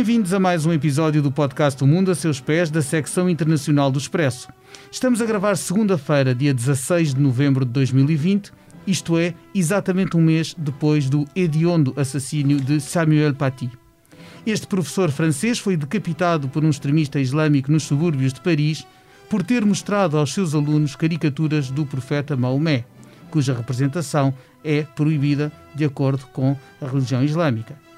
Bem-vindos a mais um episódio do podcast O Mundo a Seus Pés, da secção internacional do Expresso. Estamos a gravar segunda-feira, dia 16 de novembro de 2020, isto é, exatamente um mês depois do hediondo assassínio de Samuel Paty. Este professor francês foi decapitado por um extremista islâmico nos subúrbios de Paris por ter mostrado aos seus alunos caricaturas do profeta Maomé, cuja representação é proibida de acordo com a religião islâmica.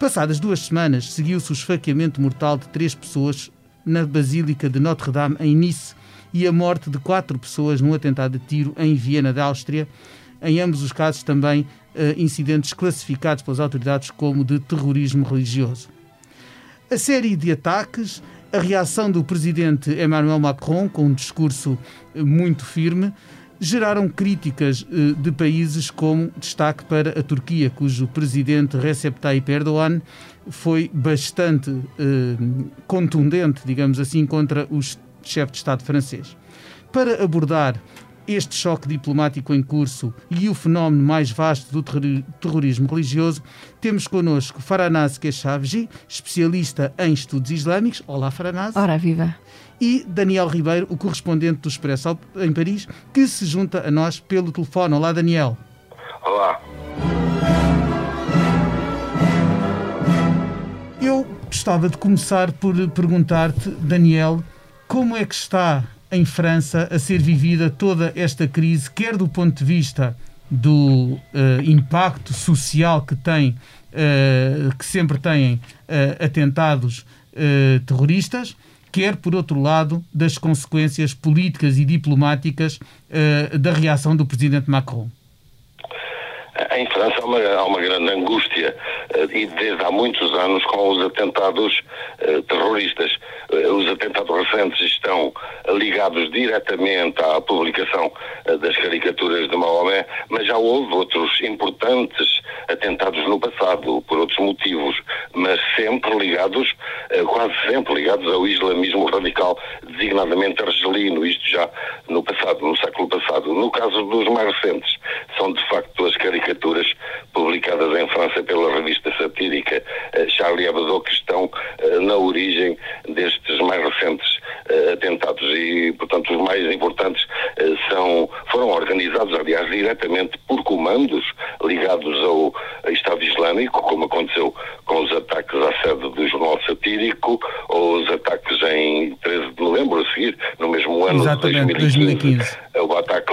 Passadas duas semanas, seguiu-se o esfaqueamento mortal de três pessoas na Basílica de Notre-Dame, em Nice, e a morte de quatro pessoas num atentado de tiro em Viena, da Áustria. Em ambos os casos, também uh, incidentes classificados pelas autoridades como de terrorismo religioso. A série de ataques, a reação do presidente Emmanuel Macron, com um discurso eh, muito firme, geraram críticas eh, de países como destaque para a Turquia, cujo presidente Recep Tayyip Erdogan foi bastante eh, contundente, digamos assim, contra o chefe de Estado francês. Para abordar este choque diplomático em curso e o fenómeno mais vasto do terrorismo religioso, temos connosco Faranaz Keshavji, especialista em estudos islâmicos. Olá, Faranaz. Ora, viva e Daniel Ribeiro, o correspondente do Expresso em Paris, que se junta a nós pelo telefone. Olá, Daniel. Olá. Eu gostava de começar por perguntar-te, Daniel, como é que está em França a ser vivida toda esta crise, quer do ponto de vista do uh, impacto social que tem, uh, que sempre têm uh, atentados terroristas, quer, por outro lado, das consequências políticas e diplomáticas da reação do presidente Macron? Em França há uma, há uma grande angústia, uh, e desde há muitos anos, com os atentados uh, terroristas. os atentados recentes estão ligados diretamente à publicação das caricaturas de Maomé, mas já houve outros importantes atentados no passado, por outros motivos, mas sempre ligados, eh, quase sempre ligados ao islamismo radical, designadamente argelino, isto já no passado, no século passado. No caso dos mais recentes, são de facto as caricaturas publicadas em França pela revista satírica eh, Charlie Hebdo que estão eh, na origem destes mais recentes atentados e, portanto, os mais importantes são, foram organizados, aliás, diretamente por comandos ligados ao Estado Islâmico, como aconteceu com os ataques à sede do jornal satírico ou os ataques em 13 de novembro, a seguir, no mesmo ano Exatamente, de 2015, 2015.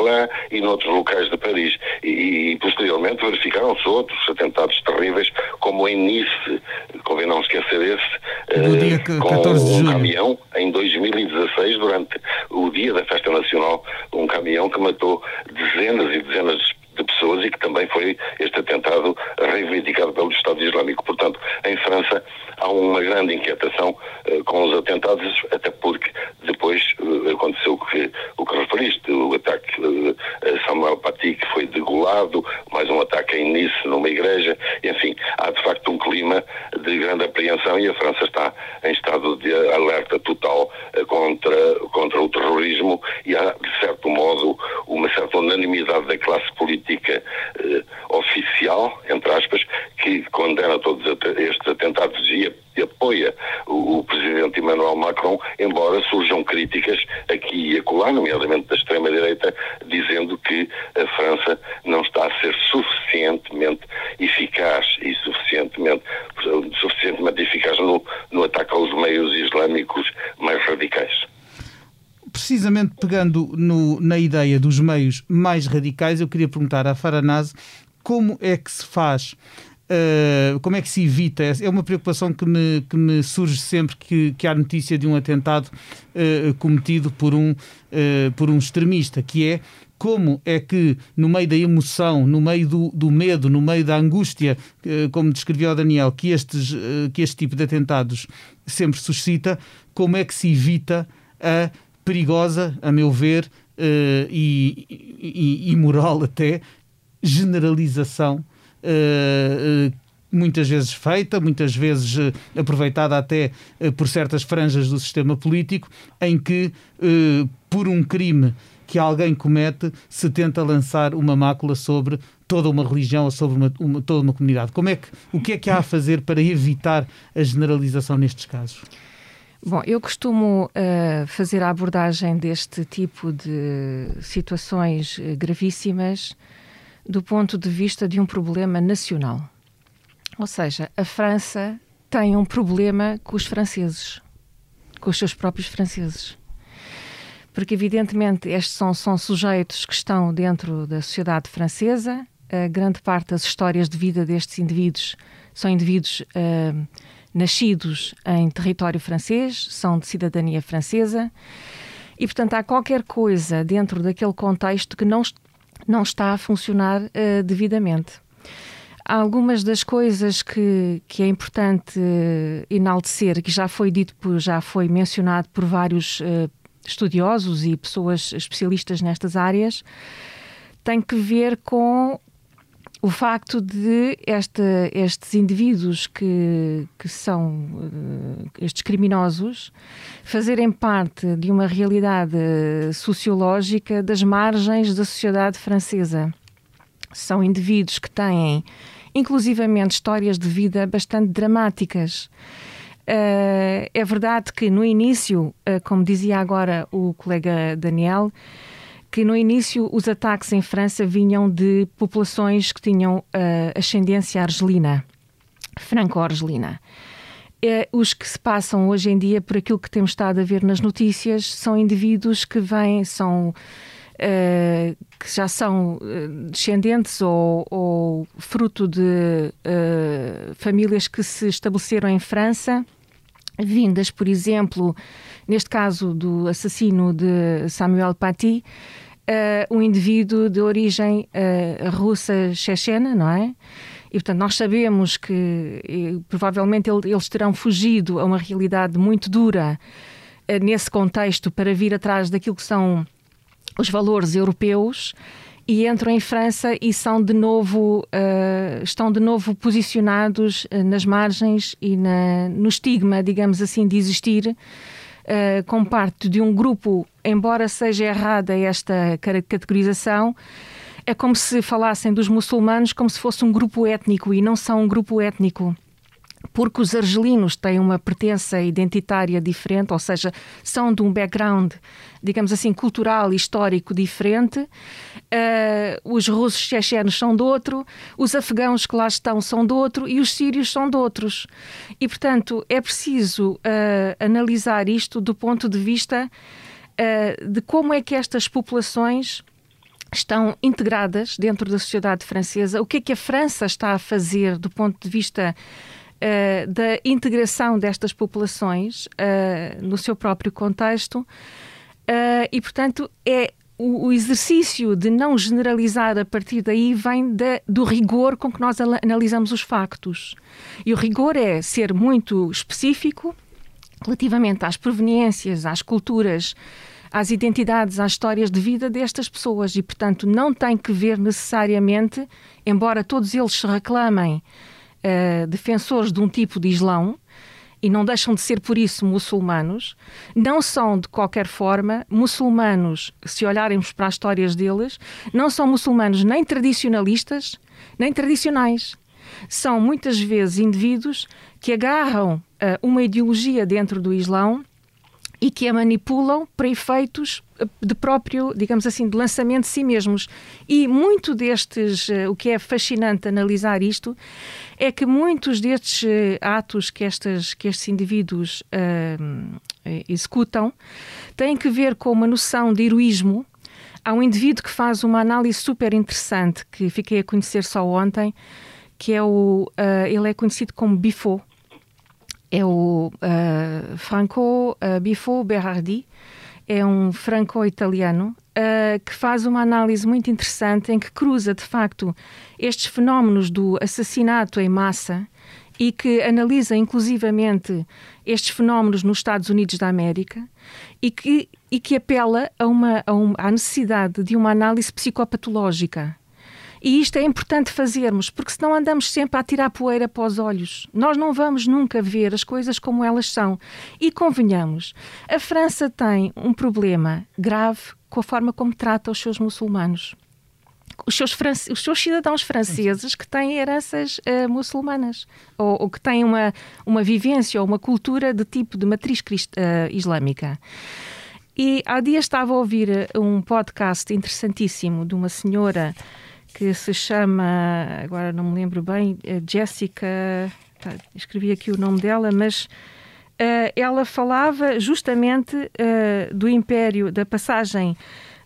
Bataclan e noutros locais de Paris. E, e posteriormente verificaram-se outros atentados terríveis, como em Nice, convém não esquecer esse, no dia 14 de julho. um caminhão em 2016, durante o dia da festa nacional, um caminhão que matou dezenas e dezenas de de pessoas e que também foi este atentado reivindicado pelo Estado Islâmico. Portanto, em França há uma grande inquietação uh, com os atentados, até porque aconteceu o que, o que referiste, o ataque a Samuel Paty, que foi degolado, mais um ataque em Nice, numa igreja, enfim, há de facto um clima de grande apreensão e a França está em estado de alerta total contra, contra o terrorismo e há, de certo modo, uma certa unanimidade da classe política oficial, entre aspas, que condena todos estes atentados e, e apoia o, o, presidente Emmanuel Macron, embora surjam críticas aqui e acolá, nomeadamente da extrema-direita, dizendo que a França não está a ser suficientemente eficaz e suficientemente, suficientemente eficaz no, no ataque aos meios islâmicos mais radicais precisamente pegando no, na ideia dos meios mais radicais, eu queria perguntar à Faranaz como é que se faz Uh, como é que se evita? É uma preocupação que me, que me surge sempre que, que há notícia de um atentado uh, cometido por um, uh, por um extremista, que é como é que, no meio da emoção, no meio do, do medo, no meio da angústia, como descreveu o Daniel, que, estes, que este tipo de atentados sempre suscita, como é que se evita a perigosa, a meu ver, e, e, moral até, generalização muitas vezes feita, muitas vezes aproveitada até por certas franjas do sistema político, em que, por um crime que alguém comete se tenta lançar uma mácula sobre toda uma religião ou sobre uma, uma, toda uma comunidade. Como é que, o que é que há a fazer para evitar a generalização nestes casos? Bom, eu costumo uh, fazer a abordagem deste tipo de situações uh, gravíssimas do ponto de vista de um problema nacional. Ou seja, a França tem um problema com os franceses, com os seus próprios franceses. Porque, evidentemente, estes são, são sujeitos que estão dentro da sociedade francesa, a grande parte das histórias de vida destes indivíduos são indivíduos uh, nascidos em território francês, são de cidadania francesa, e portanto há qualquer coisa dentro daquele contexto que não, não está a funcionar uh, devidamente. Há algumas das coisas que, que é importante uh, enaltecer, que já foi dito, por, já foi mencionado por vários uh, estudiosos e pessoas especialistas nestas áreas, tem que ver com o facto de estes indivíduos que, que são uh, estes criminosos fazerem parte de uma realidade sociológica das margens da sociedade francesa. São indivíduos que têm, inclusivamente, histórias de vida bastante dramáticas. Uh, é verdade que no início, uh, como dizia agora o colega Daniel, que no início os ataques em França vinham de populações que tinham uh, ascendência argelina, franco-argelina. Uh, os que se passam hoje em dia, por aquilo que temos estado a ver nas notícias, são indivíduos que vêm, são. Uh, que já são descendentes ou, ou fruto de famílias que se estabeleceram em França, vindas, por exemplo, neste caso do assassino de Samuel Paty, uh, um indivíduo de origem uh, russa chechena, não é? E, portanto, nós sabemos que e, provavelmente ele, eles terão fugido a uma realidade muito dura uh, nesse contexto para vir atrás daquilo que são os valores europeus e entram em França e são de novo uh, estão de novo posicionados uh, nas margens e na, no estigma, digamos assim, de existir uh, como parte de um grupo, embora seja errada esta categorização, é como se falassem dos muçulmanos como se fosse um grupo étnico e não são um grupo étnico porque os argelinos têm uma pertença identitária diferente, ou seja, são de um background, digamos assim, cultural e histórico diferente. Uh, os russos chechenos são de outro, os afegãos que lá estão são de outro e os sírios são de outros. E, portanto, é preciso uh, analisar isto do ponto de vista uh, de como é que estas populações estão integradas dentro da sociedade francesa, o que é que a França está a fazer do ponto de vista uh, da integração destas populações uh, no seu próprio contexto uh, e, portanto, é o, o, exercício de não generalizar a partir daí vem de, do rigor com que nós analisamos os factos. E o rigor é ser muito específico relativamente às proveniências, às culturas, às identidades, às histórias de vida destas pessoas e, portanto, não tem que ver necessariamente, embora todos eles se reclamem uh, defensores de um tipo de Islão, e não deixam de ser por isso muçulmanos, não são de qualquer forma muçulmanos, se olharmos para as histórias deles, não são muçulmanos nem tradicionalistas, nem tradicionais. São muitas vezes indivíduos que agarram uh, uma ideologia dentro do Islão e que a manipulam para efeitos eh, de próprio, digamos assim, de lançamento de si mesmos. E muito destes, o que é fascinante analisar isto, é que muitos destes uh, atos que, estas, que estes indivíduos uh, executam têm que ver com uma noção de heroísmo. Há um indivíduo que faz uma análise super interessante que fiquei a conhecer só ontem, que é o. Uh, ele é conhecido como Bifo. É o Franco Bifo Berardi. É um franco-italiano uh, que faz uma análise muito interessante em que cruza, de facto, estes fenómenos do assassinato em massa e que analisa inclusivamente estes fenómenos nos Estados Unidos da América e que, e que apela a uma, a uma, à necessidade de uma análise psicopatológica e isto é importante fazermos, porque senão andamos sempre a tirar poeira para os olhos. Nós não vamos nunca ver as coisas como elas são. E convenhamos, a França tem um problema grave com a forma como trata os seus muçulmanos. Os seus, france... os seus cidadãos franceses que têm heranças uh, muçulmanas ou, ou, que têm uma, uma vivência ou uma cultura de tipo de matriz crist... uh, islâmica. E há dias estava a ouvir um podcast interessantíssimo de uma senhora que se chama, agora não me lembro bem, Jessica, tá, escrevi aqui o nome dela, mas uh, ela falava justamente uh, do Império, da passagem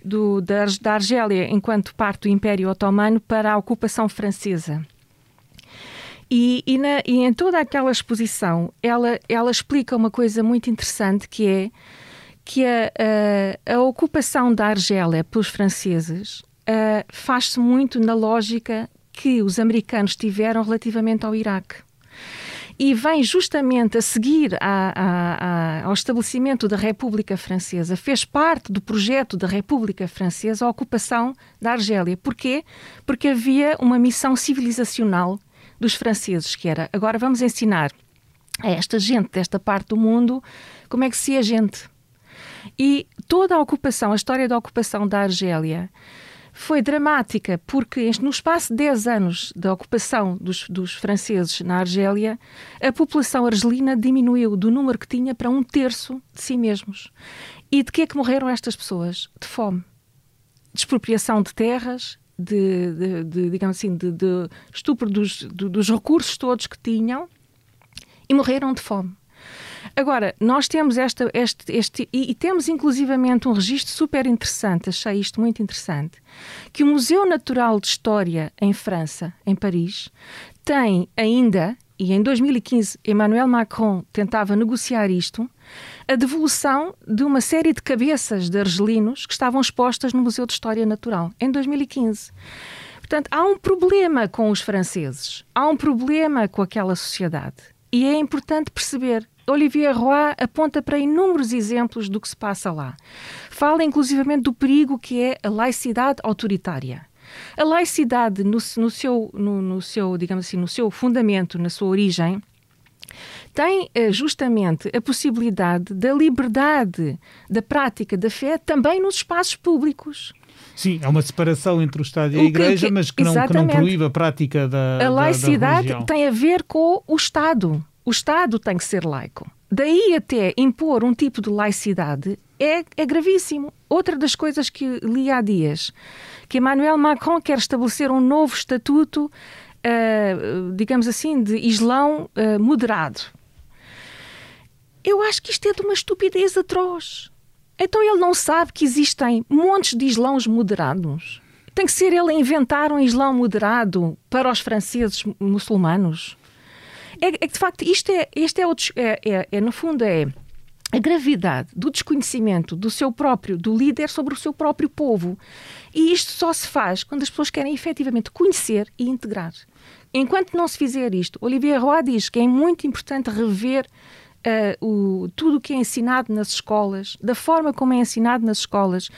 do, da, da Argélia enquanto parte do Império Otomano para a ocupação francesa. E, e, na, e, em toda aquela exposição, ela, ela explica uma coisa muito interessante que é que a, a, a ocupação da Argélia pelos franceses uh, faz-se muito na lógica que os americanos tiveram relativamente ao Iraque e vem justamente a seguir a, a, a, ao estabelecimento da República Francesa, fez parte do projeto da República Francesa a ocupação da Argélia. Porquê? Porque havia uma missão civilizacional dos franceses, que era agora vamos ensinar a esta gente desta parte do mundo como é que se é gente. E toda a ocupação, a história da ocupação da Argélia, foi dramática porque no espaço de 10 anos da ocupação dos, dos, franceses na Argélia, a população argelina diminuiu do número que tinha para um terço de si mesmos. E de que é que morreram estas pessoas? De fome. De expropriação de terras, de, de, de digamos assim, de, de estupro dos, dos recursos todos que tinham e morreram de fome. Agora, nós temos esta, este, este e, e, temos inclusivamente um registro super interessante, achei isto muito interessante, que o Museu Natural de História em França, em Paris, tem ainda, e em 2015 Emmanuel Macron tentava negociar isto, a devolução de uma série de cabeças de argelinos que estavam expostas no Museu de História Natural, em 2015. Portanto, há um problema com os franceses, há um problema com aquela sociedade. E é importante perceber Olivier Roy aponta para inúmeros exemplos do que se passa lá. Fala inclusivamente do perigo que é a laicidade autoritária. A laicidade, no, no, seu, no, no seu, digamos assim, no seu fundamento, na sua origem, tem eh, justamente a possibilidade da liberdade da prática da fé também nos espaços públicos. Sim, é uma separação entre o Estado e a Igreja, que, mas que não, que não, proíbe a prática da A laicidade da, da tem a ver com o Estado o Estado tem que ser laico. Daí até impor um tipo de laicidade é, é gravíssimo. Outra das coisas que li há dias, que Emmanuel Macron quer estabelecer um novo estatuto, uh, digamos assim, de Islão uh, moderado. Eu acho que isto é de uma estupidez atroz. Então ele não sabe que existem montes de Islãos moderados. Tem que ser ele a inventar um Islão moderado para os franceses muçulmanos é, é que de facto isto é, este é, o, é, é, é, no fundo é a gravidade do desconhecimento do seu próprio, do líder sobre o seu próprio povo. E isto só se faz quando as pessoas querem efetivamente conhecer e integrar. Enquanto não se fizer isto, Olivier Roy diz que é muito importante rever uh, o, tudo o que é ensinado nas escolas, da forma como é ensinado nas escolas,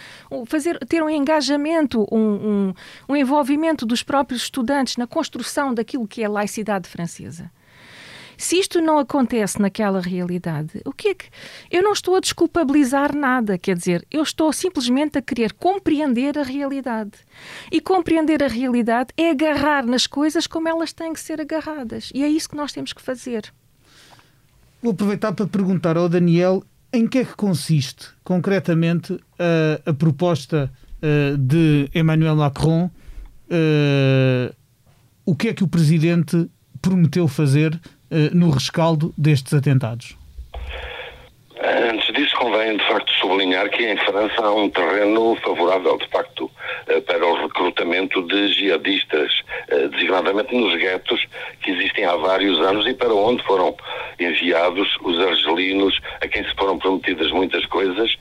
fazer, ter um engajamento, um, um, um envolvimento dos próprios estudantes na construção daquilo que é a laicidade francesa. Se isto não acontece naquela realidade, o que é que. Eu não estou a desculpabilizar nada, quer dizer, eu estou simplesmente a querer compreender a realidade. E compreender a realidade é agarrar nas coisas como elas têm que ser agarradas. E é isso que nós temos que fazer. Vou aproveitar para perguntar ao Daniel em que é que consiste concretamente a, a proposta uh, de Emmanuel Macron. Uh, o que é que o presidente prometeu fazer no rescaldo destes atentados? Antes disso, convém de facto sublinhar que em França há um terreno favorável, de facto, eh, para o recrutamento de jihadistas, eh, designadamente nos guetos que existem há vários anos e para onde foram enviados os argelinos, a quem se foram prometidas muitas coisas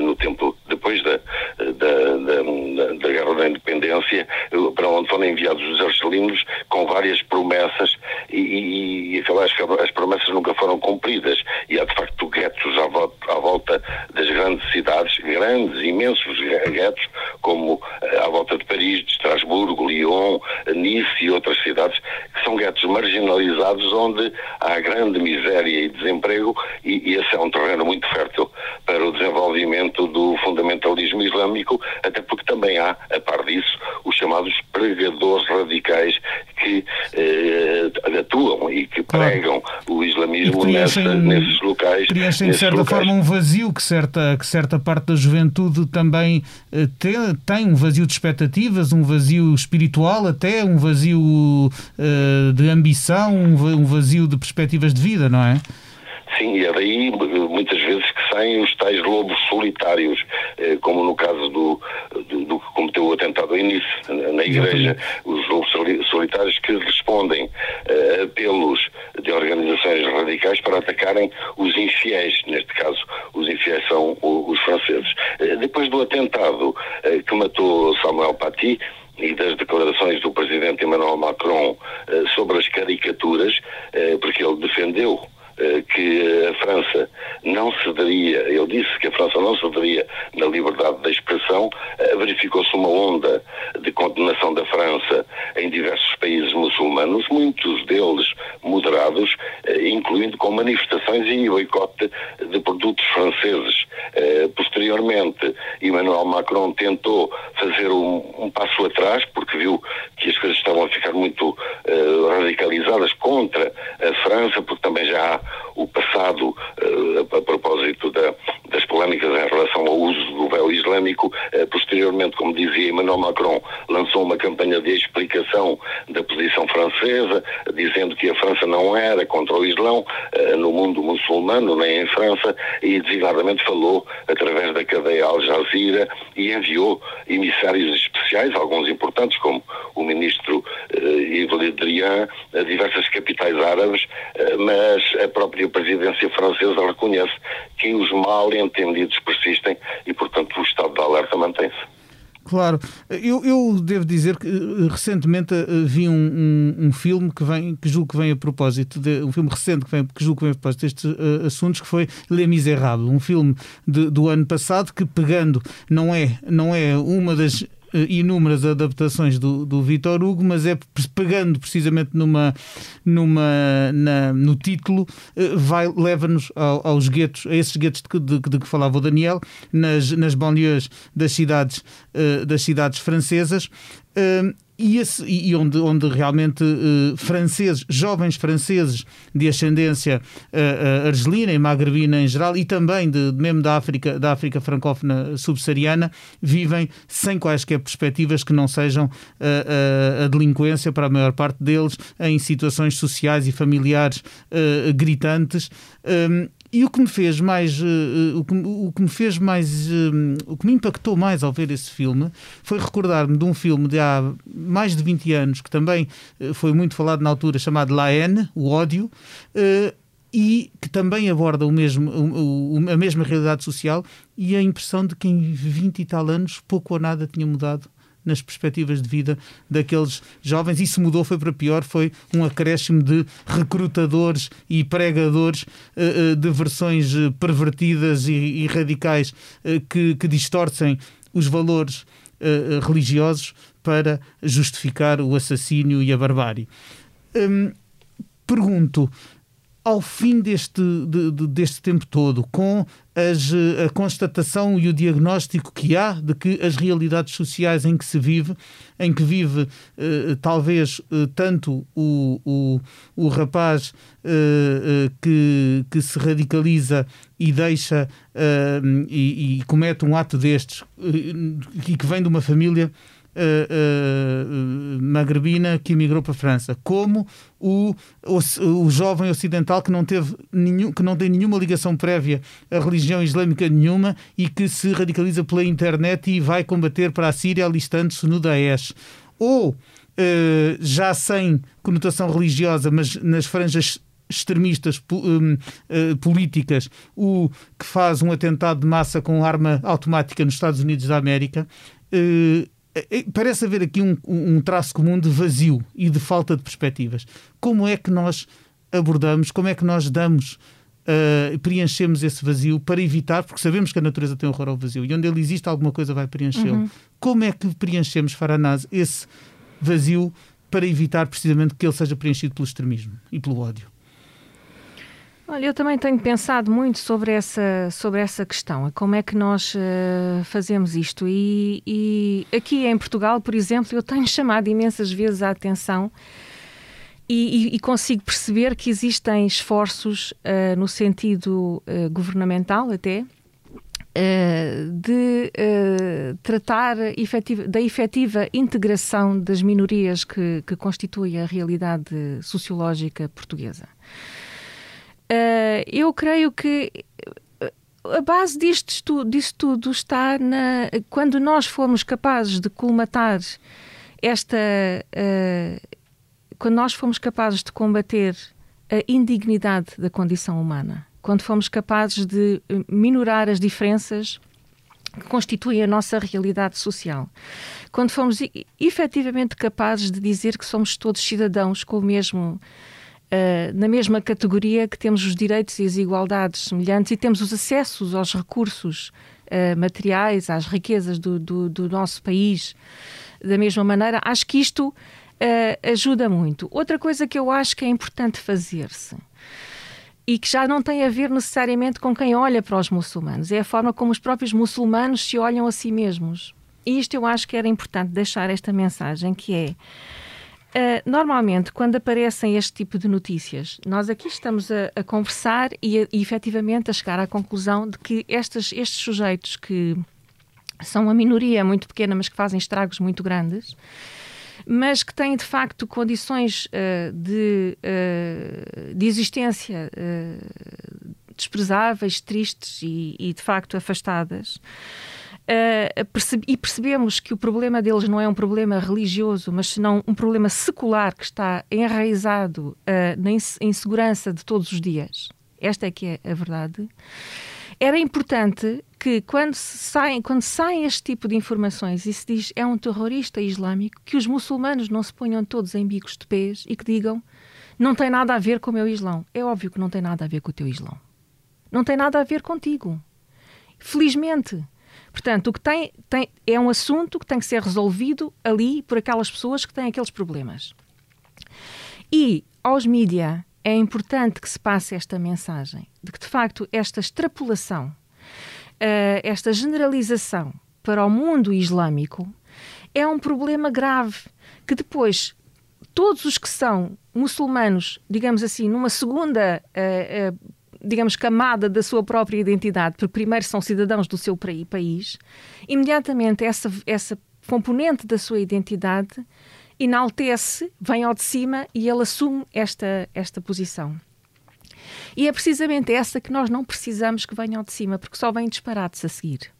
no tempo depois da, da, da, da Guerra da Independência, para onde foram enviados os argelinos com várias promessas e, e, e as promessas nunca foram cumpridas. E há de facto guetos à volta, à volta das grandes cidades, grandes, imensos guetos, como eh, à volta de Paris, de Estrasburgo, Lyon, Nice e outras cidades, que são guetos marginalizados onde há grande miséria e desemprego e, e esse é um terreno muito fértil para o desenvolvimento do fundamentalismo islâmico, até porque também há, a par disso, os chamados pregadores radicais que eh, atuam e que pregam claro. o islamismo nessa, nesses locais. Preenchem, de certa locais. forma, um vazio que certa, que certa parte da juventude também eh, tem, tem um vazio de expectativas, um vazio espiritual, até um vazio eh, de ambição, um vazio de perspectivas de vida, não é? Sim, e é daí muitas vezes que saem os tais lobos solitários, eh, como no caso do, cometeu o atentado ao início na igreja, os lobos solitários que respondem a apelos de organizações radicais para atacarem os infiéis, neste caso os infiéis são os franceses. Eh, depois do atentado eh, que matou Samuel Paty, e das declarações do presidente Emmanuel Macron sobre as caricaturas, porque ele defendeu eh, que a França não cederia, ele disse que a França não cederia na liberdade da expressão, eh, verificou-se uma onda de condenação da França em diversos países muçulmanos, muitos deles moderados, eh, incluindo com manifestações e boicote de produtos franceses. Posteriormente, Emmanuel Macron tentou fazer um, um passo atrás, porque viu que as coisas estavam a ficar muito radicalizadas contra a França, porque também já há o passado uh, a, propósito da, das polémicas em relação ao uso do véu islâmico. Uh, posteriormente, como dizia Emmanuel Macron, lançou uma campanha de explicação da posição francesa, dizendo que a França não era contra o Islão uh, no mundo muçulmano, nem em França, e designadamente falou através da cadeia Al Jazeera e enviou emissários especiais, alguns importantes, como o ministro Yves Le Drian, a diversas capitais árabes, mas a própria presidência francesa reconhece que os mal entendidos persistem e, portanto, o estado de alerta mantém-se. Claro, eu, eu, devo dizer que eh, recentemente eh, vi um, um, um, filme que vem, que julgo que vem a propósito, de, um filme recente que, vem, que julgo que vem a propósito destes uh, assuntos, que foi Les Miserables, um filme de, do ano passado que pegando, não é, não é uma das inúmeras adaptações do, do Vitor Hugo, mas é pegando precisamente numa, numa, na, no título, eh, vai, leva-nos ao, aos guetos, a esses guetos de, de, de, que falava o Daniel, nas, nas banlieues das cidades, eh, das cidades francesas e, esse, e onde, onde realmente uh, franceses, jovens franceses de ascendência uh, uh, argelina e magrebina em geral, e também de, mesmo da África, da África francófona subsaariana, vivem sem quaisquer perspectivas que não sejam a delinquência para a maior parte deles, em situações sociais e familiares gritantes. E o que me fez mais, uh, o, que, o que me fez mais, uh, o que me impactou mais ao ver esse filme foi recordar-me de um filme de há mais de 20 anos que também uh, foi muito falado na altura, chamado La Haine, o ódio, e que também aborda o mesmo, o, o, a mesma realidade social e a impressão de que em 20 e tal anos pouco ou nada tinha mudado nas perspectivas de vida daqueles jovens. Isso mudou, foi para pior, foi um acréscimo de recrutadores e pregadores uh, de versões eh, pervertidas e, radicais que, que distorcem os valores religiosos para justificar o assassínio e a barbárie. Um, pergunto, ao fim deste, de, de, deste tempo todo, com as, a constatação e o diagnóstico que há de que as realidades sociais em que se vive, em que vive eh, talvez eh, tanto o, o, o rapaz eh, que, que se radicaliza e deixa e, e comete um ato destes e que vem de uma família uh, magrebina que emigrou para a França, como o, o, o, jovem ocidental que não, teve nenhum, que não tem nenhuma ligação prévia à religião islâmica nenhuma e que se radicaliza pela internet e vai combater para a Síria alistando-se no Daesh. Ou, uh, já sem conotação religiosa, mas nas franjas extremistas um, uh, políticas, o que faz um atentado de massa com arma automática nos Estados Unidos da América, uh, parece haver aqui um, um traço comum de vazio e de falta de perspectivas. Como é que nós abordamos, como é que nós damos Uh, preenchemos esse vazio para evitar, porque sabemos que a natureza tem horror ao vazio e onde ele existe alguma coisa vai preenchê-lo. Uhum. Como é que preenchemos, Faranaz, esse vazio para evitar precisamente que ele seja preenchido pelo extremismo e pelo ódio? Olha, eu também tenho pensado muito sobre essa, sobre essa questão, como é que nós uh, fazemos isto. E, e, aqui em Portugal, por exemplo, eu tenho chamado imensas vezes a atenção e, e, e consigo perceber que existem esforços uh, no sentido uh, governamental até de tratar efetiva, da efetiva integração das minorias que, que a realidade sociológica portuguesa. Uh, eu creio que eh, a base disto, disto tudo está na, quando nós formos capazes de colmatar esta. Uh, quando nós formos capazes de combater a indignidade da condição humana, quando formos capazes de minorar as diferenças que constituem a nossa realidade social, quando formos efetivamente capazes de dizer que somos todos cidadãos com o mesmo Uh, na mesma categoria que temos os direitos e as igualdades semelhantes e temos os acessos aos recursos uh, materiais, às riquezas do, do, do, nosso país da mesma maneira, acho que isto uh, ajuda muito. Outra coisa que eu acho que é importante fazer-se e que já não tem a ver necessariamente com quem olha para os muçulmanos, é a forma como os próprios muçulmanos se olham a si mesmos. E isto eu acho que era importante deixar esta mensagem que é Uh, normalmente, quando aparecem este tipo de notícias, nós aqui estamos a, a conversar e, a, e efetivamente a chegar à conclusão de que estes, estes sujeitos que são uma minoria muito pequena, mas que fazem estragos muito grandes, mas que têm de facto condições uh, de, uh, de existência desprezáveis, tristes e, e de facto afastadas. Uh, e percebemos que o problema deles não é um problema religioso, mas senão um problema secular que está enraizado uh, na insegurança de todos os dias. Esta é que é a verdade. Era importante que quando saem, quando saem este tipo de informações e se diz é um terrorista islâmico, que os muçulmanos não se ponham todos em bicos de pés e que digam não tem nada a ver com o meu islão. É óbvio que não tem nada a ver com o teu islão. Não tem nada a ver contigo. Felizmente, Portanto, o que tem, tem é um assunto que tem que ser resolvido ali por aquelas pessoas que têm aqueles problemas. E aos mídia é importante que se passe esta mensagem de que, de facto, esta extrapolação, uh, esta generalização para o mundo islâmico é um problema grave que depois todos os que são muçulmanos, digamos assim, numa segunda uh, uh, digamos, camada da sua própria identidade, porque primeiro são cidadãos do seu país, imediatamente essa, essa componente da sua identidade enaltece, vem ao de cima e ele assume esta, esta posição. E é precisamente essa que nós não precisamos que venha ao de cima, porque só vem disparados a seguir.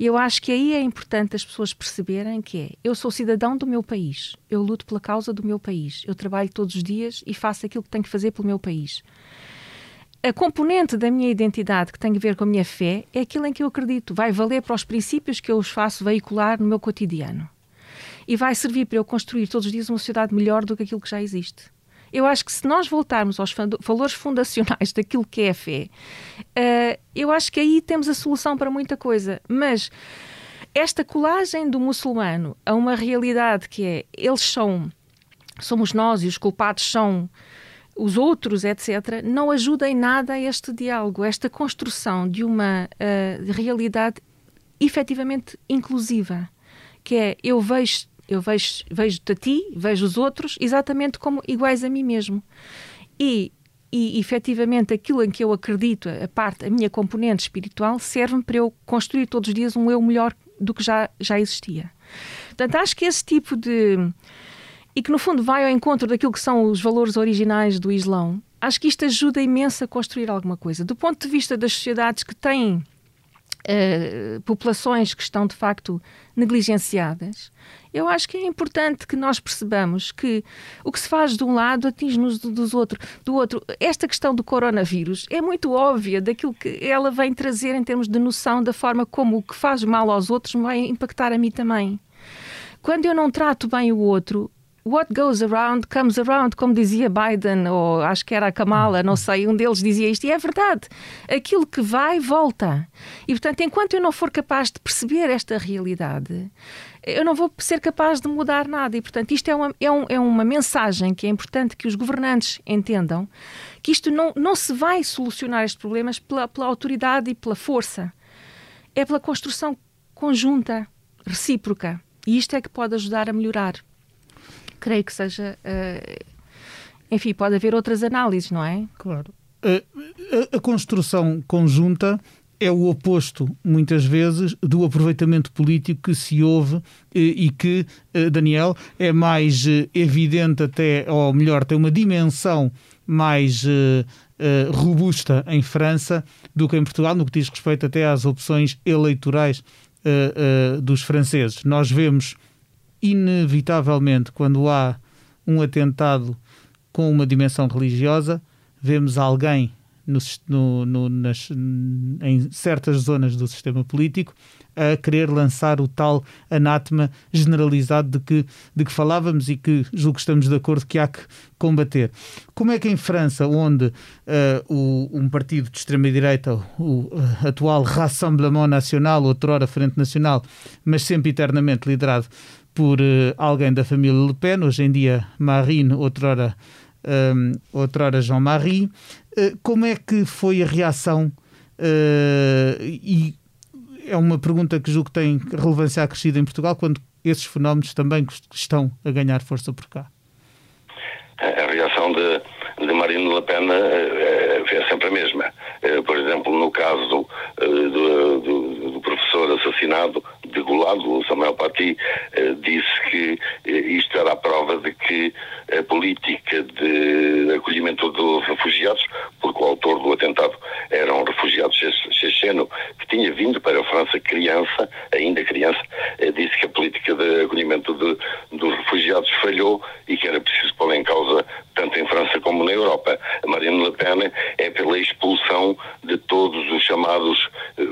E eu acho que aí é importante as pessoas perceberem que é, eu sou cidadão do meu país, eu luto pela causa do meu país, eu trabalho todos os dias e faço aquilo que tenho que fazer pelo meu país a componente da minha identidade que tem a ver com a minha fé é aquilo em que eu acredito. Vai valer para os princípios que eu os faço veicular no meu cotidiano. E vai servir para eu construir todos os dias uma sociedade melhor do que aquilo que já existe. Eu acho que se nós voltarmos aos valores fundacionais daquilo que é a fé, uh, eu acho que aí temos a solução para muita coisa. Mas esta colagem do muçulmano a uma realidade que é eles são, somos nós e os culpados são os outros, etc., não ajuda em nada a este diálogo, a esta construção de uma uh, realidade efetivamente inclusiva, que é eu vejo eu vejo vejo-te a ti, vejo os outros exatamente como iguais a mim mesmo. E e efetivamente aquilo em que eu acredito, a parte, a minha componente espiritual, serve-me para eu construir todos os dias um eu melhor do que já, já existia. Portanto, acho que esse tipo de, e que no fundo vai ao encontro daquilo que são os valores originais do Islão, acho que isto ajuda imenso a construir alguma coisa. Do ponto de vista das sociedades que têm uh, populações que estão de facto negligenciadas, eu acho que é importante que nós percebamos que o que se faz de um lado atinge-nos do, dos outro, do outro. Esta questão do coronavírus é muito óbvia daquilo que ela vem trazer em termos de noção da forma como o que faz mal aos outros vai impactar a mim também. Quando eu não trato bem o outro, what goes around comes around, como dizia Biden, ou acho que era a Kamala, não sei, um deles dizia isto, e é verdade. Aquilo que vai, volta. E portanto, enquanto eu não for capaz de perceber esta realidade, eu não vou ser capaz de mudar nada. E portanto, isto é uma, é, um, é uma mensagem que é importante que os governantes entendam que isto não, não se vai solucionar estes problemas pela, pela autoridade e pela força. É pela construção conjunta, recíproca. E isto é que pode ajudar a melhorar. Creio que seja. Uh, enfim, pode haver outras análises, não é? Claro. A, a, construção conjunta é o oposto, muitas vezes, do aproveitamento político que se ouve eh, e que, eh, Daniel, é mais evidente até, ou melhor, tem uma dimensão mais robusta em França do que em Portugal, no que diz respeito até às opções eleitorais dos franceses. Nós vemos, inevitavelmente, quando há um atentado com uma dimensão religiosa, vemos alguém no, no, nas, em certas zonas do sistema político a querer lançar o tal anátema generalizado de que, de que falávamos e que julgo que estamos de acordo que há que combater. Como é que em França, onde uh, o, um partido de extrema-direita, o uh, atual Rassemblement National, outrora Frente Nacional, mas sempre eternamente liderado por uh, alguém da família Le Pen, hoje em dia Marine, outrora um, outrora Jean-Marie. Uh, como é que foi a reação? Uh, e é uma pergunta que julgo que tem relevância acrescida em Portugal, quando esses fenómenos também estão a ganhar força por cá. A reação de, de Marine Le Pen é, é sempre a mesma. Por exemplo, no caso do, do, do professor assassinado, degolado, o Samuel Paty, disse que isto era a prova de que a política de acolhimento de refugiados, porque o autor do atentado era um refugiado checheno que tinha vindo para a França criança, ainda criança, eh, disse que a política de acolhimento de, dos refugiados falhou e que era preciso pôr em causa tanto em França como na Europa. A Marine Le Pen é pela expulsão de todos os chamados eh,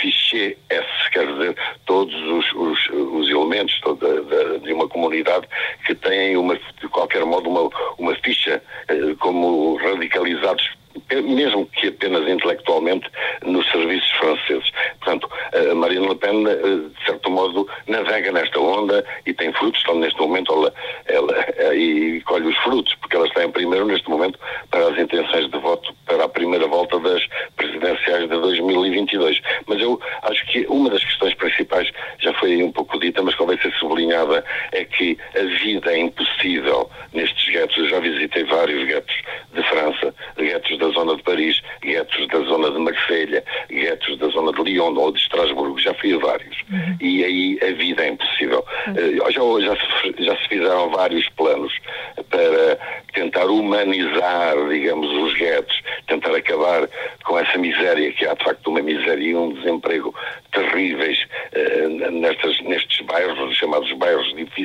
fichés S, quer dizer, todos os, os, os elementos toda, de, de, uma comunidade que têm uma, de qualquer modo uma, uma ficha eh, como radicalizados mesmo que apenas intelectualmente, nos serviços franceses. Portanto, a Marine Le Pen, eh, de certo modo, navega nesta onda e tem frutos, então neste momento ela, ela e colhe os frutos, porque ela está em primeiro neste momento para as intenções de voto para a primeira volta das presidenciais de 2022. Mas eu acho que uma das questões principais já foi um pouco dita, mas convém ser sublinhada, é que a vida é impossível nestes guetos. Eu já visitei vários guetos de França, guetos da zona de Paris, guetos da zona de Marselha, guetos da zona de Lyon ou de Estrasburgo, já fui a vários. Uhum. E aí a vida é impossível. Uhum. Já, já, se, já se fizeram vários planos para tentar humanizar, digamos, os guetos, tentar acabar com essa miséria, que há de facto uma miséria e um desemprego terríveis uh, nestas, nestes bairros, chamados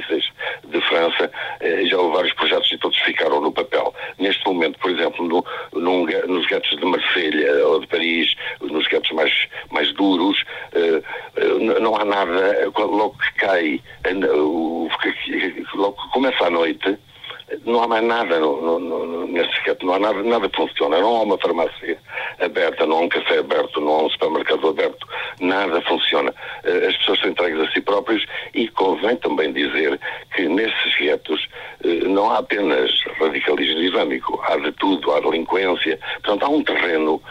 de França. Uh, já vários projetos e todos ficaram no papel. Neste momento, por exemplo, no, num, nos guetos de Marselha ou de Paris, nos guetos mais, mais duros, uh, não há nada, logo que cai, logo que começa a noite, não há mais nada no, no, no, nesse gueto, não há nada, nada funciona, não há uma farmácia aberta, não há um café aberto, não há um supermercado aberto, nada funciona. Eh, as pessoas são entregues a si próprios e convém também dizer que nesses guetos eh, não há apenas radicalismo islâmico, há de tudo, há delinquência, portanto há um terreno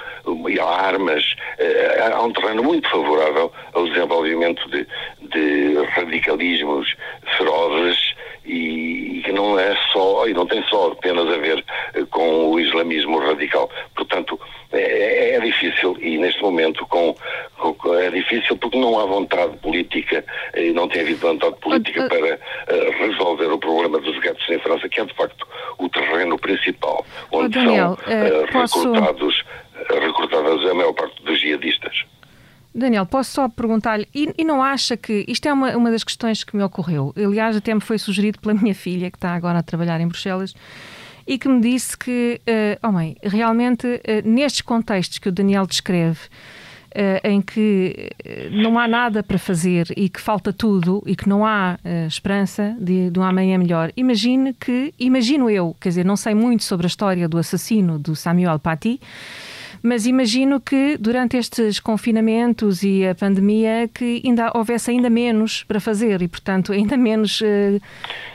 e há armas, eh, há um terreno muito favorável ao desenvolvimento de, de radicalismos ferozes e, que não é só, e não tem só apenas a ver eh, com o islamismo radical. Portanto, é, é difícil e neste momento com, com, é difícil porque não há vontade política e não tem havido vontade política uh, para uh, resolver o problema dos guetos em França, que é de facto o terreno principal onde Daniel, são uh, recrutados, posso... recrutadas a maior parte dos jihadistas. Daniel, posso só perguntar-lhe, e, e, não acha que isto é uma, uma das questões que me ocorreu? Aliás, até me foi sugerido pela minha filha, que está agora a trabalhar em Bruxelas, e que me disse que, uh, oh mãe, realmente uh, nestes contextos que o Daniel descreve, uh, em que não há nada para fazer e que falta tudo e que não há esperança de, de um amanhã melhor, imagine que, imagino eu, quer dizer, não sei muito sobre a história do assassino do Samuel Paty, Mas imagino que durante estes confinamentos e a pandemia que ainda houvesse ainda menos para fazer e, portanto, ainda menos uh,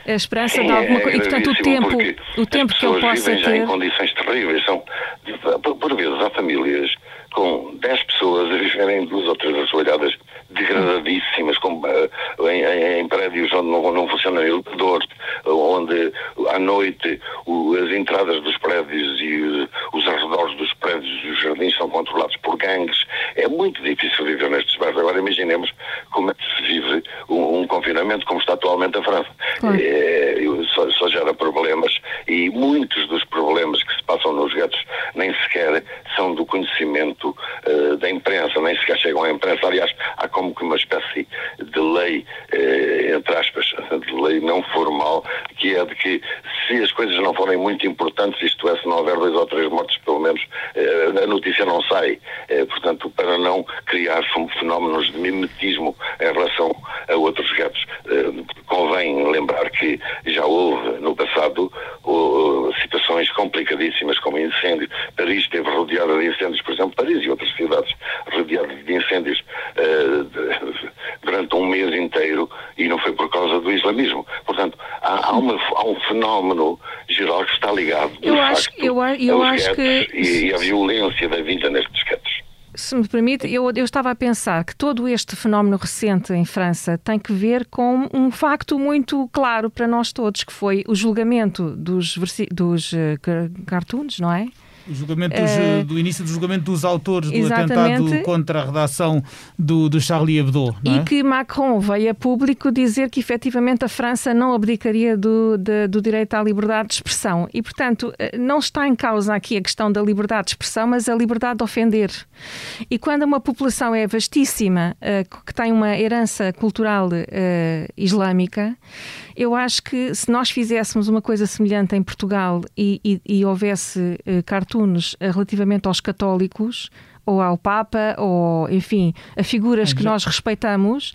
a esperança Sim, de alguma é coisa. e, portanto, o tempo, o tempo que ele possa vivem ter. Já em condições terríveis. São, por vezes, há famílias com 10 pessoas a viverem em duas ou três assoalhadas degradadíssimas, com, uh, em, em, em, prédios onde não, não funcionam elevadores, onde à noite o, as entradas dos prédios e uh, os arredores dos prédios e os jardins são controlados por gangues. É muito difícil viver nestes bairros. Agora imaginemos como é que se vive um, um confinamento como está atualmente a França. Claro. É, só, só gera problemas e muitos dos problemas que se passam nos guetos nem sequer são do conhecimento uh, da imprensa, nem sequer chegam à imprensa. Aliás, há como que uma espécie de lei, uh, entre aspas, de lei não formal, que é de que se as coisas não forem muito importantes, isto é, se não houver dois ou três mortos, pelo menos, uh, a notícia não sai. portanto, para não criar fenómenos de mimetismo em relação a outros guetos. convém lembrar que já houve no passado situações complicadíssimas como incêndio. Paris esteve rodeada de incêndios, por exemplo, Paris e outras cidades rodeadas de incêndios uh, de, durante um mês inteiro e não foi por causa do islamismo. Portanto, há, há, uma, há um fenómeno geral que está ligado eu acho, facto, eu, eu acho que... E, e a violência da vida nestes se me permite, eu, eu, estava a pensar que todo este fenómeno recente em França tem que ver com um facto muito claro para nós todos, que foi o julgamento dos, dos uh, cartoons, não é? O julgamento dos, uh, do início do julgamento dos autores do atentado contra a redação do, do Charlie Hebdo. É? E que Macron veio a público dizer que efetivamente a França não abdicaria do, de, do direito à liberdade de expressão. E, portanto, eh, não está em causa aqui a questão da liberdade de expressão, mas a liberdade de ofender. E quando uma população é vastíssima, uh, que tem uma herança cultural uh, islâmica, eu acho que se nós fizéssemos uma coisa semelhante em Portugal e, e, e houvesse uh, cartoons uh, relativamente aos católicos, ou ao Papa, ou enfim, a figuras que já, nós respeitamos,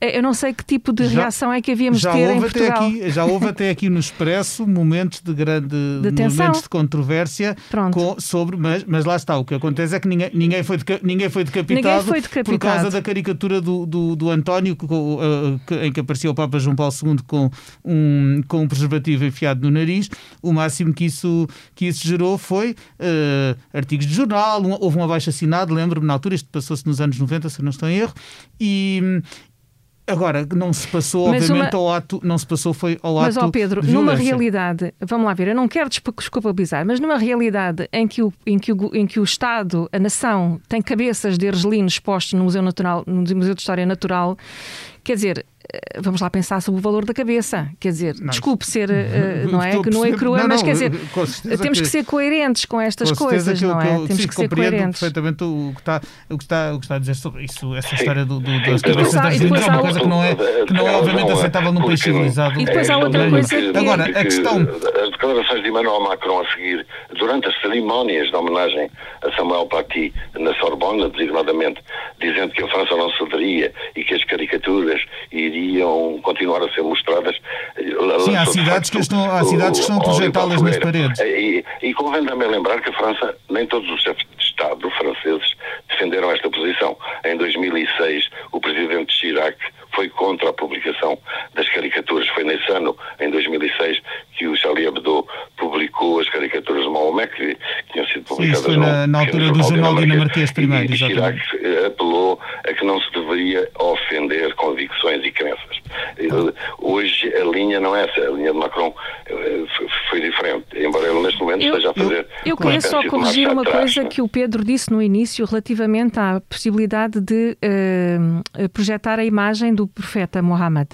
eh, eu não sei que tipo de já, reação é que havíamos de ter em Portugal. Aqui, já houve até aqui no Expresso momentos de grande de momentos de controvérsia com, sobre, mas, mas lá está, o que acontece é que ninguém, ninguém, foi, ninguém foi decapitado ninguém foi decapitado por causa da caricatura do, do, do António com, uh, em que aparecia o Papa João Paulo II com um, com um preservativo enfiado no nariz. O máximo que isso, que isso gerou foi uh, artigos de jornal, um, houve uma baixa assinada lembro-me na altura, isto passou-se nos anos 90, se não estou em erro, e, Agora, não se passou, mas obviamente, uma... ao ato, não se passou foi ao mas, ato. Mas, ó Pedro, numa realidade, vamos lá ver, eu não quero desculpabilizar, mas numa realidade em que o, em que o, em que o Estado, a nação, tem cabeças de argelinos expostos no Museu, Natural, no Museu de História Natural, quer dizer, vamos lá pensar sobre o valor da cabeça. Quer dizer, não, desculpe ser, uh, não é? Que não é crua, mas quer dizer, temos que, que, ser coerentes com estas com coisas, não é? Eu, temos sim, que ser coerentes. perfeitamente o que, está, o, que está, o que está a dizer sobre isso, essa história do, do, das cabeças das línguas, é uma coisa que não é, que não é obviamente aceitável num país civilizado. E depois há outra coisa que... Agora, a questão... As declarações de Emmanuel Macron a seguir, durante as cerimónias de homenagem a Samuel Paty na Sorbonne, designadamente, dizendo que a França não cederia e que as caricaturas iriam continuar a ser mostradas. Sim, há cidades, que estão, há cidades que estão a projetá-las nas paredes. E, e convém também lembrar que a França, nem todos os chefes de Estado franceses defenderam esta posição. Em 2006, o presidente Chirac foi contra a publicação das caricaturas. Foi nesse ano, em 2006, que o Charlie Hebdo publicou as caricaturas de Maomé, que, tinham sido publicadas. Isso foi na, na altura do jornal dinamarquês primeiro, e, e Chirac apelou a que não se deveria ofender convicções e crenças. Hoje a linha não é essa, a linha de Macron eh, foi diferente, embora ele neste momento eu, esteja a fazer. Eu, eu queria só corrigir uma coisa que o Pedro disse no início relativamente à possibilidade de uh, projetar a imagem do profeta Muhammad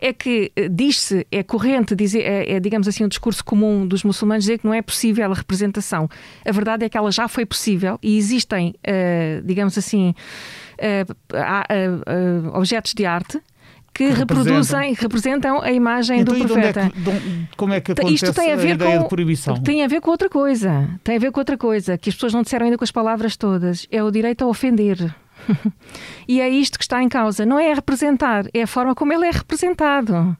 é que eh, diz-se, é corrente, dizer, é, é, digamos assim, um discurso comum dos muçulmanos dizer que não é possível a representação. A verdade é que ela já foi possível e existem, uh, digamos assim, uh, uh, objetos de arte que reproduzem, representam a imagem então, do profeta. É que, como é que acontece Isto tem a, ver a ideia com, de proibição? Tem a ver com outra coisa. Tem a ver com outra coisa que as pessoas não disseram ainda com as palavras todas. É o direito a ofender. e é isto que está em causa. Não é representar, é a forma como ele é representado.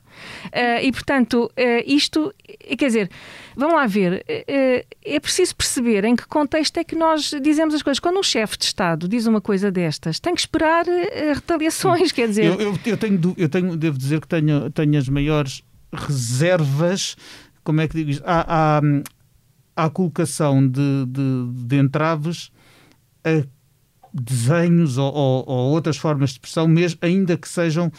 Uh, e, portanto, uh, isto, quer dizer, vamos lá ver, uh, é preciso perceber em que contexto é que nós dizemos as coisas. Quando um chefe de Estado diz uma coisa destas, tem que esperar retaliações, quer dizer... Eu, eu, eu, tenho, eu tenho, devo dizer que tenho, tenho as maiores reservas, como é que digo isto? Há a colocação de, de, de entraves a desenhos ou, ou, ou, outras formas de expressão, mesmo, ainda que sejam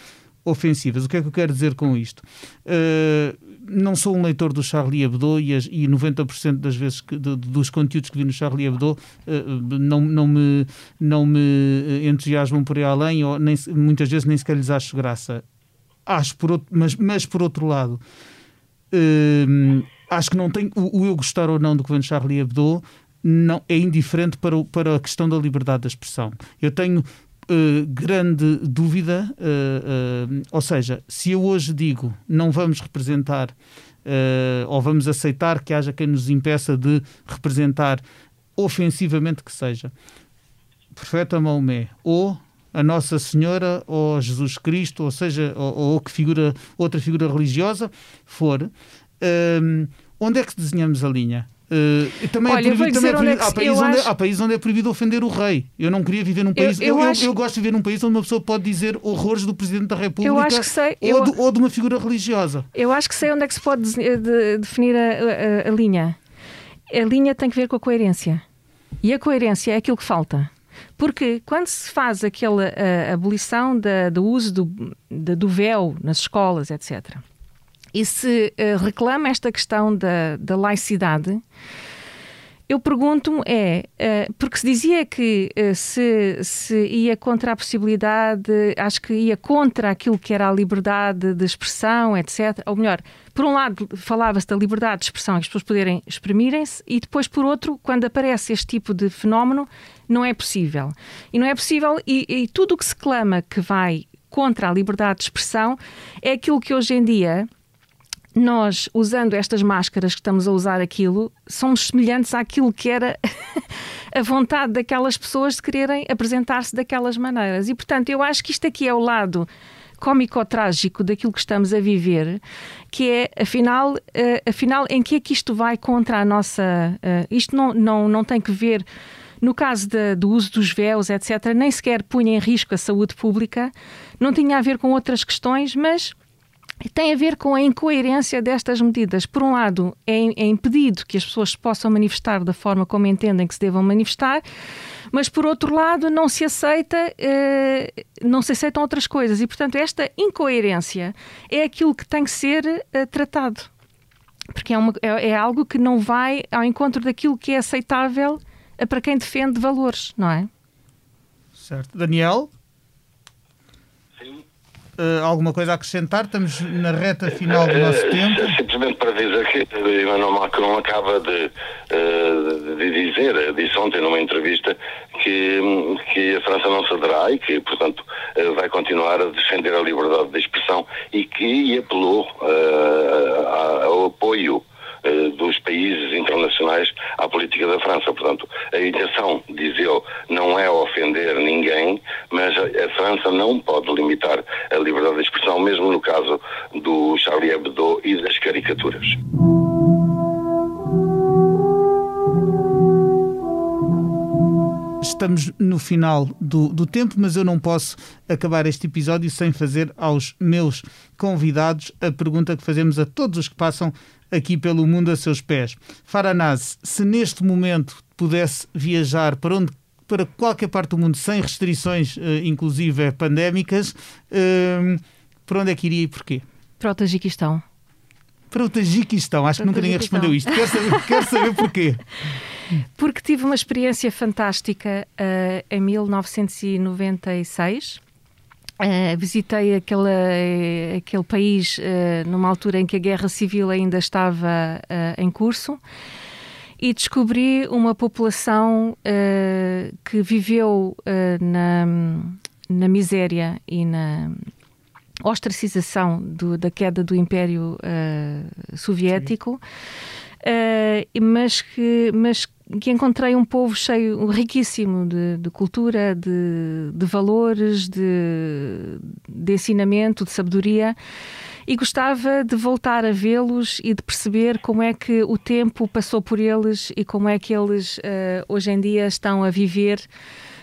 ofensivas. O que é que eu quero dizer com isto? Uh, não sou um leitor do Charlie Hebdo e, as, e 90% das vezes que, de, dos conteúdos que vi no Charlie Hebdo uh, não, não, me, não me entusiasmam por aí além ou nem, muitas vezes nem sequer lhes acho graça. Acho por outro, mas, mas por outro lado, uh, acho que não tem o, o, eu gostar ou não do que vem no Charlie Hebdo não é indiferente para, o, para a questão da liberdade de expressão. Eu tenho Uh, grande dúvida, uh, uh, ou seja, se eu hoje digo não vamos representar ou vamos aceitar que haja quem nos impeça de representar ofensivamente que seja, profeta Maomé ou a Nossa Senhora ou Jesus Cristo, ou seja, ou, ou que figura, outra figura religiosa for, onde é que desenhamos a linha? Uh, também Olha, é proibido, também é proibido. É há, países onde, acho... há países onde é proibido ofender o rei. Eu não queria viver num país. Eu, eu, eu, acho... eu, gosto de viver num país onde uma pessoa pode dizer horrores do Presidente da República ou, de, ou, de, uma figura religiosa. Eu acho que sei onde é que se pode de, de, definir a, a, a linha. A linha tem que ver com a coerência. E a coerência é aquilo que falta. Porque quando se faz aquela abolição da, do uso do, da, do véu nas escolas, etc., e se uh, reclama esta questão da, da laicidade, eu pergunto-me é, uh, porque se dizia que uh, se, se ia contra a possibilidade, acho que ia contra aquilo que era a liberdade de expressão, etc. Ou melhor, por um lado falava-se da liberdade de expressão, as pessoas poderem exprimirem-se, e depois, por outro, quando aparece este tipo de fenómeno, não é possível. E não é possível, e, e tudo o que se clama que vai contra a liberdade de expressão é aquilo que hoje em dia nós, usando estas máscaras que estamos a usar aquilo, somos semelhantes àquilo que era a vontade daquelas pessoas de quererem apresentar-se daquelas maneiras. E, portanto, eu acho que isto aqui é o lado cómico-trágico daquilo que estamos a viver, que é, afinal, uh, afinal em que é que isto vai contra a nossa... Uh, isto não, não, não tem que ver... No caso de, do uso dos véus, etc., nem sequer punha em risco a saúde pública, não tinha a ver com outras questões, mas tem a ver com a incoerência destas medidas. Por um lado, é, é impedido que as pessoas possam manifestar da forma como entendem que se devam manifestar, mas por outro lado, não se aceita, eh, não se aceitam outras coisas. E, portanto, esta incoerência é aquilo que tem que ser eh, tratado. Porque é, uma, é, é algo que não vai ao encontro daquilo que é aceitável eh, para quem defende valores, não é? Certo. Daniel? Uh, alguma coisa a acrescentar? Estamos na reta final do nosso uh, tempo. Simplesmente para dizer que Emmanuel Macron acaba de, uh, de dizer, disse ontem numa entrevista, que, que a França não cederá e que, portanto, vai continuar a defender a liberdade de expressão e que apelou ao apoio eh, dos países internacionais à política da França. Portanto, a intenção, diz ele, não é ofender ninguém, mas a França não pode limitar a liberdade de expressão, mesmo no caso do Charlie Hebdo e das caricaturas. Estamos no final do, do tempo, mas eu não posso acabar este episódio sem fazer aos meus convidados a pergunta que fazemos a todos os que passam aqui pelo mundo a seus pés. Faranaz, se neste momento pudesse viajar para onde para qualquer parte do mundo sem restrições, uh, inclusive pandémicas, uh, para onde é que iria e porquê? Para o Tajiquistão. Para o Tajiquistão, acho para que nunca ninguém respondeu isto. Quero saber, quero saber porquê. Porque tive uma experiência fantástica uh, em 1996 Uh, visitei aquele, aquele país uh, numa altura em que a guerra civil ainda estava uh, em curso e descobri uma população que viveu na, na miséria e na ostracização do, da queda do Império Soviético, mas, que, mas que encontrei um povo cheio, riquíssimo de, de cultura, de, de valores, de, de ensinamento, de sabedoria e gostava de voltar a vê-los e de perceber como é que o tempo passou por eles e como é que eles uh, hoje em dia estão a viver,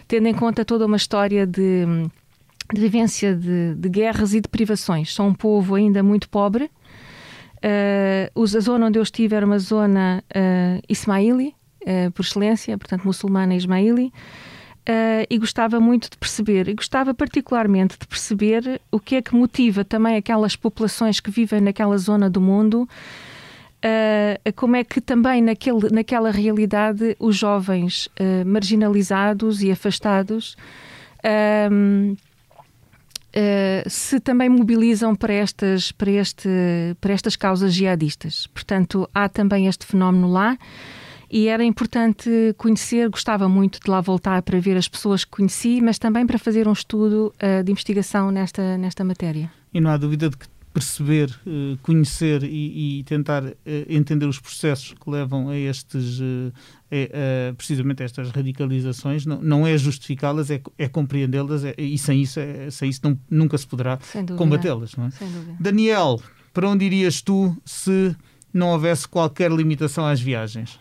tendo em conta toda uma história de, vivência de, guerras e de privações. São um povo ainda muito pobre. Uh, a zona onde eu estive era uma zona uh, ismaili, uh, por excelência, portanto muçulmana ismaili, uh, e gostava muito de perceber, e gostava particularmente de perceber o que é que motiva também aquelas populações que vivem naquela zona do mundo, uh, como é que também naquele, naquela realidade os jovens marginalizados e afastados Uh, se também mobilizam para estas, para, este, para estas causas jihadistas. Portanto, há também este fenómeno lá e era importante conhecer, gostava muito de lá voltar para ver as pessoas que conheci, mas também para fazer um estudo uh, de investigação nesta, nesta matéria. E não há dúvida de que perceber, uh, conhecer e, e tentar uh, entender os processos que levam a estes, precisamente a estas radicalizações, não, não é justificá-las, é, é compreendê-las é, e sem isso, é, sem isso não, nunca se poderá combatê-las. É? Daniel, para onde irias tu se não houvesse qualquer limitação às viagens?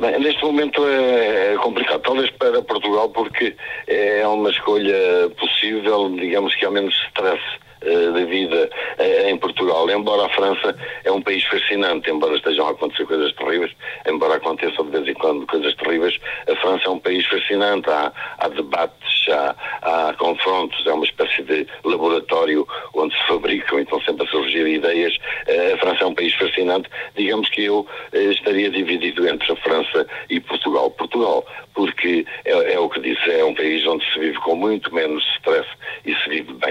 Neste momento é, é complicado, talvez para Portugal, porque é uma escolha possível, digamos que há menos stress uh, da vida uh, em Portugal. Embora a França é um país fascinante, embora estejam a acontecer coisas terríveis, embora aconteçam de vez em quando coisas terríveis, a França é um país fascinante. Há, há debates, há, há confrontos, é uma espécie de laboratório onde se fabricam e estão sempre a surgir ideias. Uh, a França é um país fascinante. Digamos que eu estaria dividido entre a França e Portugal. Portugal, porque é, é o que disse, é um país onde se vive com muito menos stress e se vive bem.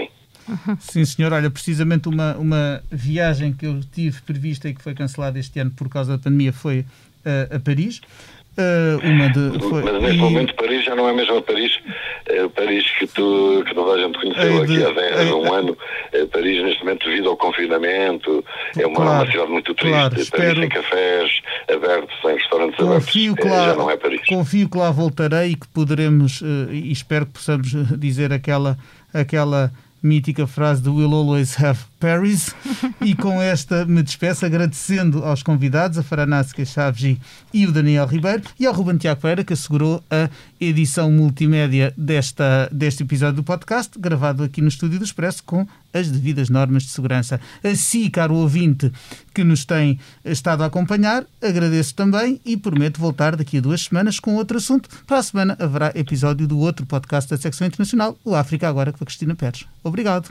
Sim, senhor. Olha, precisamente uma, uma viagem que eu tive prevista e que foi cancelada este ano por causa da pandemia foi uh, a Paris. Uh, uma de, foi, Mas neste e... momento Paris já não é mesmo a Paris, é Paris que, tu, que toda a gente conheceu de, aqui há, há um ano. É Paris neste momento devido ao confinamento é uma, claro, uma cidade muito triste. Claro, Paris espero... tem cafés abertos, tem restaurantes confio abertos. Que lá, é, já não é Paris. Confio que lá voltarei e que poderemos, e espero que possamos dizer aquela, aquela mythical phrase, "We will always have Paris. e com esta me despeço agradecendo aos convidados, a Faranásica Chaves e o Daniel Ribeiro, e ao Ruben Tiago Pereira, que assegurou a edição multimédia desta, deste episódio do podcast, gravado aqui no estúdio do Expresso com as devidas normas de segurança. Assim, caro ouvinte que nos tem estado a acompanhar, agradeço também e prometo voltar daqui a duas semanas com outro assunto. Para a semana haverá episódio do outro podcast da secção internacional, o África Agora, com a Cristina Pérez. Obrigado.